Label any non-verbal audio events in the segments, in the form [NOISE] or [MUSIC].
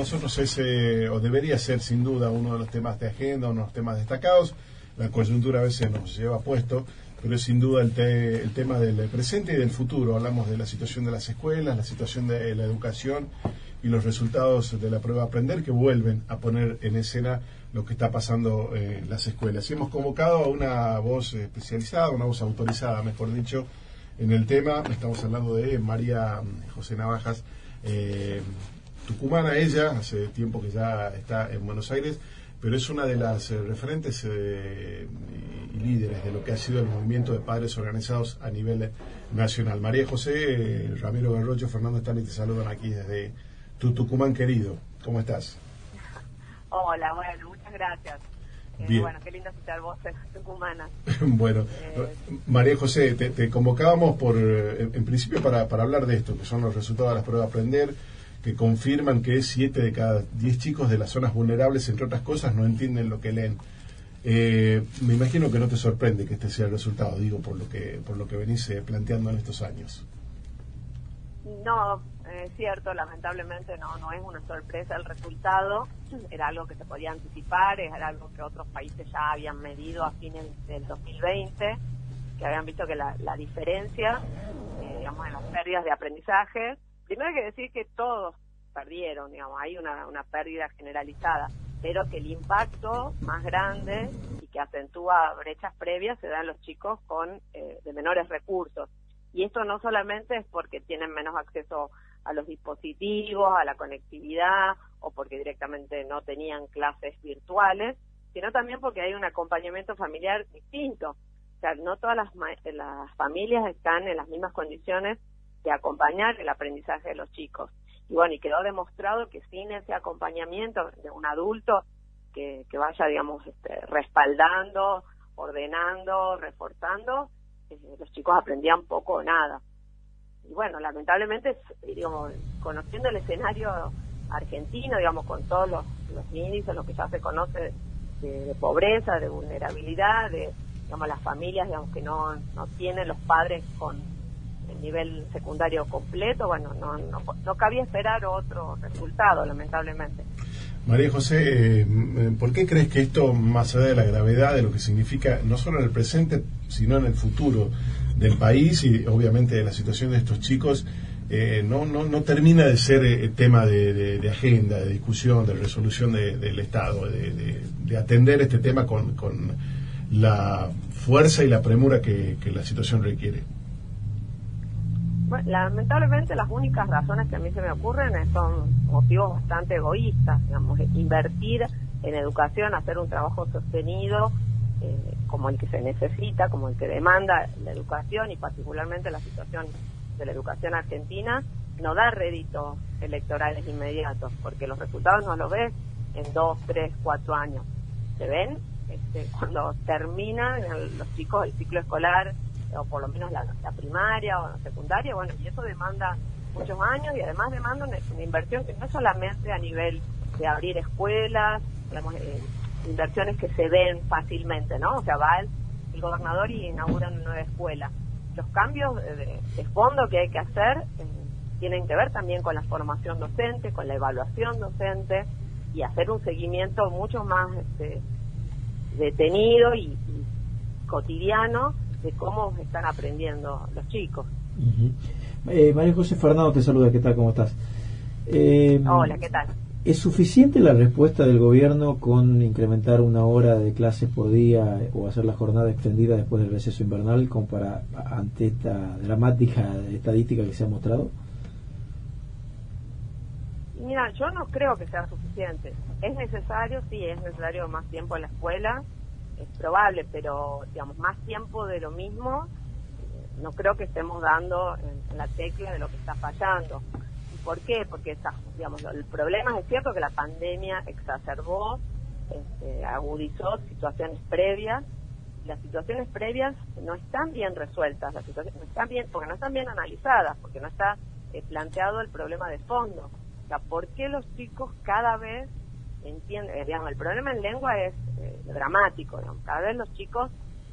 nosotros es, eh, o debería ser sin duda uno de los temas de agenda, uno de los temas destacados. La coyuntura a veces nos lleva puesto, pero es sin duda el, el tema del presente y del futuro. Hablamos de la situación de las escuelas, la situación de la educación y los resultados de la prueba Aprender que vuelven a poner en escena lo que está pasando en las escuelas. Y hemos convocado a una voz especializada, una voz autorizada, mejor dicho, en el tema. Estamos hablando de María José Navajas, eh, tucumana ella, hace tiempo que ya está en Buenos Aires, pero es una de las eh, referentes eh, y líderes de lo que ha sido el movimiento de padres organizados a nivel nacional. María José, Ramiro Garrocho, Fernando Stani te saludan aquí desde tu Tucumán querido. ¿Cómo estás? Hola, bueno, muchas gracias. Eh, bueno, qué linda escuchar voces tucumanas. [LAUGHS] bueno, eh, María José, te, convocábamos por, eh, en, principio para, para hablar de esto, que son los resultados de las pruebas Aprender, que confirman que 7 de cada 10 chicos de las zonas vulnerables, entre otras cosas, no entienden lo que leen. me imagino que no te sorprende que este sea el resultado, digo, por lo que, por lo que venís planteando en estos años. No, es cierto, lamentablemente no, no es una sorpresa el resultado, era algo que se podía anticipar, era algo que otros países ya habían medido a fines del 2020, que habían visto que la, diferencia, eh, digamos, en las pérdidas de aprendizaje, primero hay que decir que todos perdieron, digamos, hay una, una pérdida generalizada, pero que el impacto más grande y que acentúa brechas previas se da en los chicos con eh, de menores recursos. Y esto no solamente es porque tienen menos acceso a los dispositivos, a la conectividad o porque directamente no tenían clases virtuales, sino también porque hay un acompañamiento familiar distinto. O sea, no todas las, las familias están en las mismas condiciones de acompañar el aprendizaje de los chicos. Y bueno, y quedó demostrado que sin ese acompañamiento de un adulto que, que vaya, digamos, este, respaldando, ordenando, reforzando, eh, los chicos aprendían poco o nada y bueno, lamentablemente, digamos, conociendo el escenario argentino, digamos, con todos los, los índices, lo que ya se conoce de, pobreza, de vulnerabilidad, de, digamos, las familias, digamos, que no, no tienen los padres con el nivel secundario completo, bueno, no, no, no cabía esperar otro resultado, lamentablemente. María José, eh, ¿por qué crees que esto, más allá de la gravedad de lo que significa, no solo en el presente, sino en el futuro del país y obviamente de la situación de estos chicos, eh, no, no, no termina de ser eh, tema de, agenda, de discusión, de resolución del Estado, de, atender este tema con, con, la fuerza y la premura que la situación requiere? Lamentablemente las únicas razones que a mí se me ocurren son motivos bastante egoístas, digamos, invertir en educación, hacer un trabajo sostenido eh, como el que se necesita, como el que demanda la educación y particularmente la situación de la educación argentina, no da réditos electorales inmediatos, porque los resultados no los ves en dos, tres, cuatro años. Se ven este, cuando terminan los chicos el ciclo escolar o por lo menos la, primaria o la secundaria, bueno, y eso demanda muchos años y además demanda una, inversión que no es solamente a nivel de abrir escuelas, digamos, eh, inversiones que se ven fácilmente, ¿no? O sea, va el, gobernador y inaugura una nueva escuela. Los cambios de, fondo que hay que hacer eh, tienen que ver también con la formación docente, con la evaluación docente y hacer un seguimiento mucho más este, detenido y cotidiano de cómo están aprendiendo los chicos. eh, María José Fernando te saluda, ¿qué tal? ¿Cómo estás? Eh, Hola, ¿qué tal? ¿Es suficiente la respuesta del gobierno con incrementar una hora de clases por día o hacer la jornada extendida después del receso invernal como para ante esta dramática estadística que se ha mostrado? Mira, yo no creo que sea suficiente. Es necesario, sí, es necesario más tiempo en la escuela, es probable, pero digamos, más tiempo de lo mismo, eh, no creo que estemos dando en, la tecla de lo que está fallando. ¿Y por qué? Porque está, digamos, el problema es cierto que la pandemia exacerbó, este, agudizó situaciones previas, las situaciones previas no están bien resueltas, las situaciones no están bien, porque no están bien analizadas, porque no está eh, planteado el problema de fondo. O sea, ¿por qué los chicos cada vez entiende, eh, digamos, el problema en lengua es eh, dramático, digamos. cada vez los chicos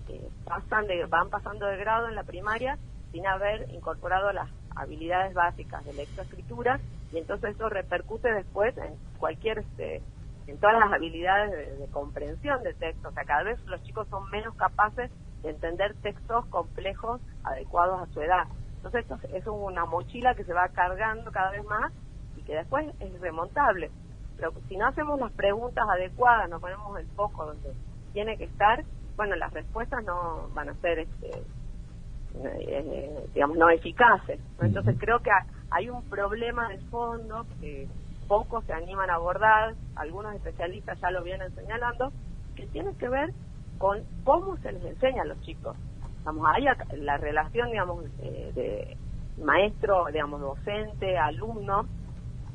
eh, pasan de, van pasando de grado en la primaria sin haber incorporado las habilidades básicas de lectoescritura y entonces eso repercute después en cualquier este, en todas las habilidades de, comprensión de texto. O sea, cada vez los chicos son menos capaces de entender textos complejos adecuados a su edad. Entonces esto es una mochila que se va cargando cada vez más y que después es remontable. Pero si no hacemos las preguntas adecuadas, no ponemos el foco donde tiene que estar, bueno, las respuestas no van a ser, este, eh, digamos, no eficaces. Entonces creo que hay un problema de fondo que pocos se animan a abordar, algunos especialistas ya lo vienen señalando, que tiene que ver con cómo se les enseña a los chicos. Vamos, hay la relación, digamos, de, maestro, digamos, docente, alumno,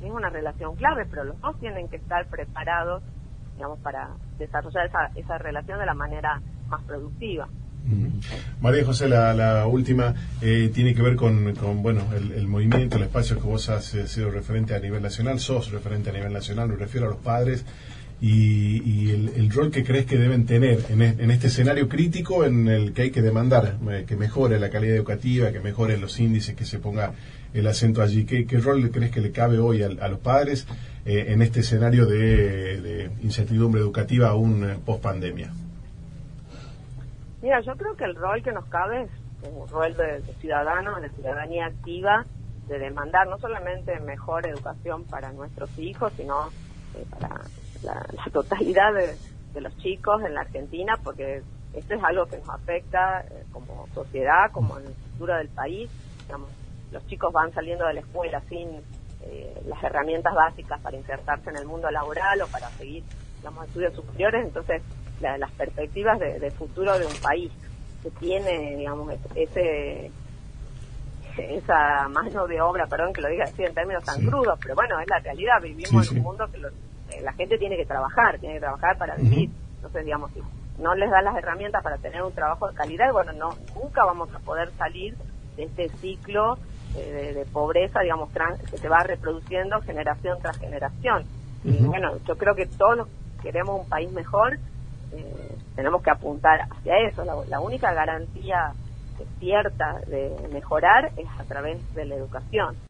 es una relación clave, pero los dos tienen que estar preparados, digamos, para desarrollar esa, esa relación de la manera más productiva. María José, la, última eh, tiene que ver con, bueno el, movimiento, el espacio que vos has eh, sido referente a nivel nacional, sos referente a nivel nacional, me refiero a los padres y, el, rol que crees que deben tener en, este escenario crítico en el que hay que demandar eh, que mejore la calidad educativa, que mejore los índices, que se ponga el acento allí. ¿Qué, qué rol crees que le cabe hoy a, los padres en este escenario de, de incertidumbre educativa aún post pandemia? Mira, yo creo que el rol que nos cabe es un rol de, ciudadano, de ciudadanía activa, de demandar no solamente mejor educación para nuestros hijos, sino eh, para la, totalidad de, los chicos en la Argentina, porque esto es algo que nos afecta eh, como sociedad, como en el futuro del país. Digamos, los chicos van saliendo de la escuela sin eh, las herramientas básicas para insertarse en el mundo laboral o para seguir digamos, estudios superiores, entonces las perspectivas de, futuro de un país que tiene, digamos, ese esa mano de obra, perdón que lo diga así en términos tan crudos, pero bueno, es la realidad, vivimos en un mundo que eh, la gente tiene que trabajar, tiene que trabajar para vivir, entonces digamos, si no les da las herramientas para tener un trabajo de calidad, bueno, no nunca vamos a poder salir de este ciclo eh, de, pobreza, digamos, que se va reproduciendo generación tras generación. Y bueno, yo creo que todos los queremos un país mejor, eh, tenemos que apuntar hacia eso. La, única garantía cierta de mejorar es a través de la educación.